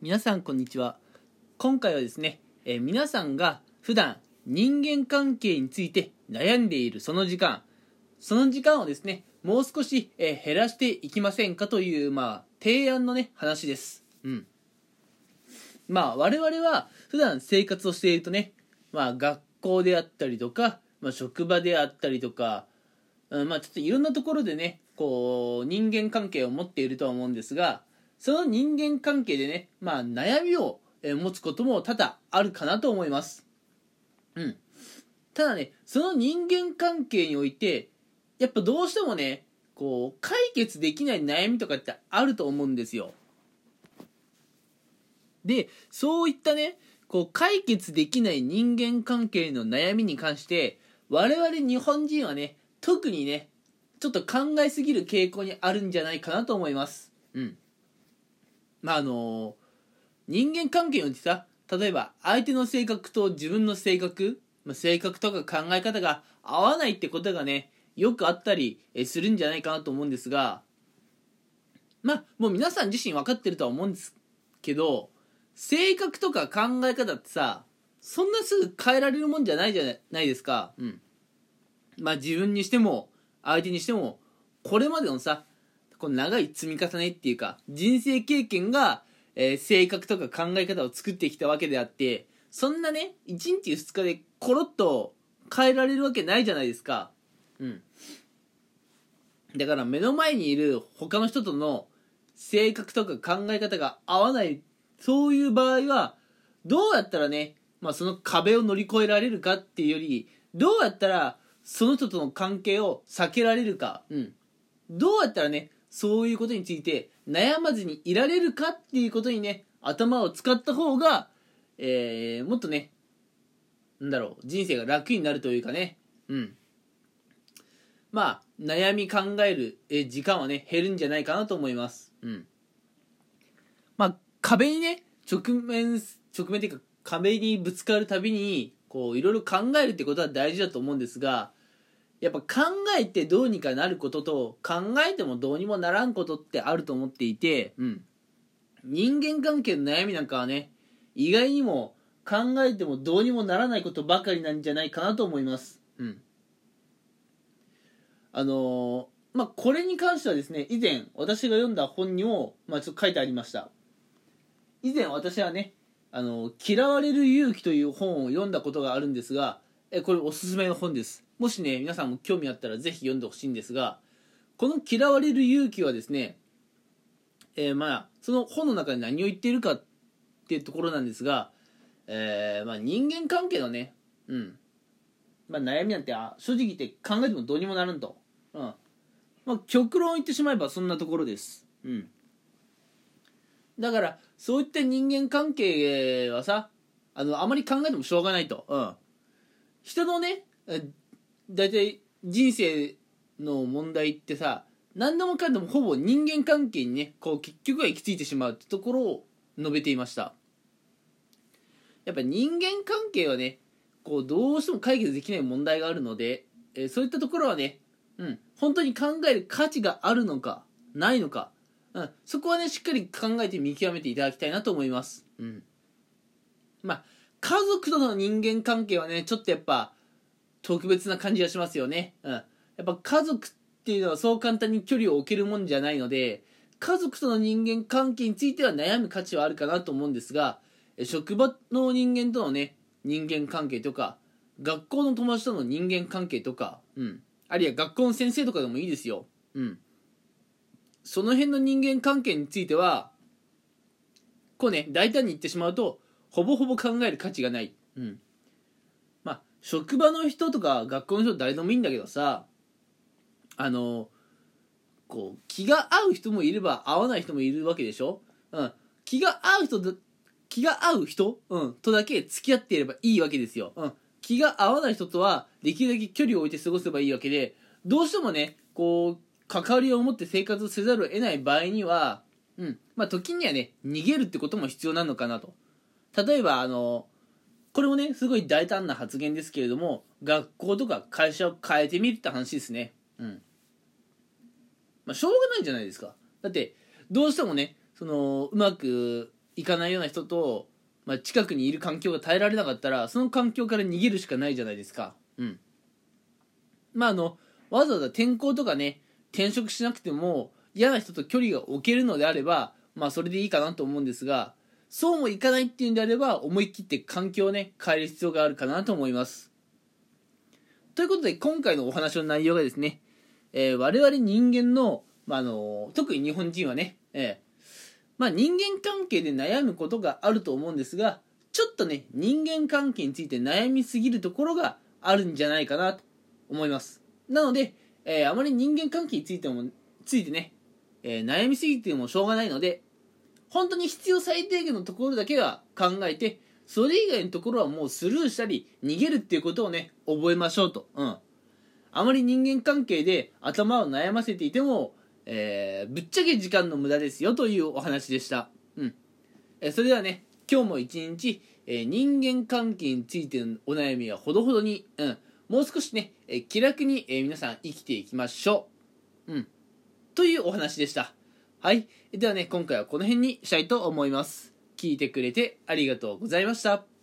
皆さんこんにちは。今回はですね、えー皆さんが普段人間関係について悩んでいるその時間その時間をですねもう少し、えー減らしていきませんかというまあ提案のね話です。うん。まあ我々は普段生活をしているとねまあ学校であったりとか、まあ、職場であったりとか、うん、まあちょっといろんなところでねこう人間関係を持っているとは思うんですがその人間関係でね、まあ、悩みを持つことも多々あるかなと思います。うん。ただね、その人間関係において、やっぱどうしてもね、こう、解決できない悩みとかってあると思うんですよ。で、そういったね、こう、解決できない人間関係の悩みに関して、我々日本人はね、特にね、ちょっと考えすぎる傾向にあるんじゃないかなと思います。うん。まああの人間関係においてさ例えば相手の性格と自分の性格、まあ、性格とか考え方が合わないってことがねよくあったりするんじゃないかなと思うんですがまあもう皆さん自身分かってるとは思うんですけど性格とか考え方ってさそんなすぐ変えられるもんじゃないじゃないですか。うん。まあ自分にしても相手にしてもこれまでのさこの長い積み重ねっていうか人生経験が、えー性格とか考え方を作ってきたわけであってそんなね1日2日でコロッと変えられるわけないじゃないですか。うん。だから目の前にいる他の人との性格とか考え方が合わないそういう場合はどうやったらね、まあ、その壁を乗り越えられるかっていうよりどうやったらその人との関係を避けられるか、うん、どうやったらねそういうことについて悩まずにいられるかっていうことにね頭を使った方が、えーもっとねなんだろう人生が楽になるというかね。うん。まあ悩み考えるえ時間はね減るんじゃないかなと思います。うん。まあ壁にね直面直面っていうか壁にぶつかるたびにこういろいろ考えるってことは大事だと思うんですがやっぱ考えてどうにかなることと考えてもどうにもならんことってあると思っていて、うん、人間関係の悩みなんかはね意外にも考えてもどうにもならないことばかりなんじゃないかなと思います。うん、あのーまあこれに関してはですね以前私が読んだ本にも、まあ、ちょっと書いてありました。以前私はね「あの嫌われる勇気」という本を読んだことがあるんですがえこれおすすめの本ですもしね皆さんも興味あったらぜひ読んでほしいんですがこの「嫌われる勇気」はですねえーまあその本の中で何を言っているかっていうところなんですが、えーまあ、人間関係のね、うん。まあ、悩みなんてあ正直言って考えてもどうにもならんと、うん。まあ、極論言ってしまえばそんなところです、うん、だからそういった人間関係はさあのあまり考えてもしょうがないと、うん、人のね大体人生の問題ってさ何でもかんでもほぼ人間関係にねこう結局は行き着いてしまうってところを述べていました。やっぱ人間関係はねこうどうしても解決できない問題があるので、えーそういったところはね、うん、本当に考える価値があるのかないのか、うん、そこはねしっかり考えて見極めていただきたいなと思います、うん、まあ家族との人間関係はねちょっとやっぱ特別な感じがしますよね、うん、やっぱ家族っていうのはそう簡単に距離を置けるもんじゃないので家族との人間関係については悩む価値はあるかなと思うんですが職場の人間とのね人間関係とか学校の友達との人間関係とか、うん、あるいは学校の先生とかでもいいですよ、うん、その辺の人間関係についてはこうね大胆に言ってしまうとほぼほぼ考える価値がない、うん、職場の人とか学校の人誰でもいいんだけどさあのこう気が合う人もいれば合わない人もいるわけでしょ、うん、気が合う人だ気が合う人、うん、とだけ付き合っていればいいわけですよ、うん、気が合わない人とはできるだけ距離を置いて過ごせばいいわけでどうしてもねこう関わりを持って生活せざるを得ない場合には、うん。まあ、時にはね逃げるってことも必要なのかなと。例えばあのこれもねすごい大胆な発言ですけれども学校とか会社を変えてみるって話ですね。うん。まあしょうがないじゃないですか。だってどうしてもねそのうまくいかないような人と、まあ、近くにいる環境が耐えられなかったらその環境から逃げるしかないじゃないですか。うん。まああのわざわざ転校とかね転職しなくても嫌な人と距離が置けるのであればまあそれでいいかなと思うんですがそうもいかないっていうんであれば思い切って環境をね変える必要があるかなと思います。ということで今回のお話の内容がですね、えー、我々人間の、まあ、あの特に日本人はね、えーまあ、人間関係で悩むことがあると思うんですがちょっとね人間関係について悩みすぎるところがあるんじゃないかなと思います。なので、えー、あまり人間関係についてもついてね、えー、悩みすぎてもしょうがないので本当に必要最低限のところだけは考えてそれ以外のところはもうスルーしたり逃げるっていうことをね覚えましょうと。うん。あまり人間関係で頭を悩ませていても、えー、ぶっちゃけ時間の無駄ですよというお話でした。うん、えー、それではね今日も一日、えー、人間関係についてのお悩みはほどほどに、うん、もう少しね、え気楽に、え皆さん生きていきましょう。うん。というお話でした。はい。ではね、今回はこの辺にしたいと思います。聞いてくれてありがとうございました。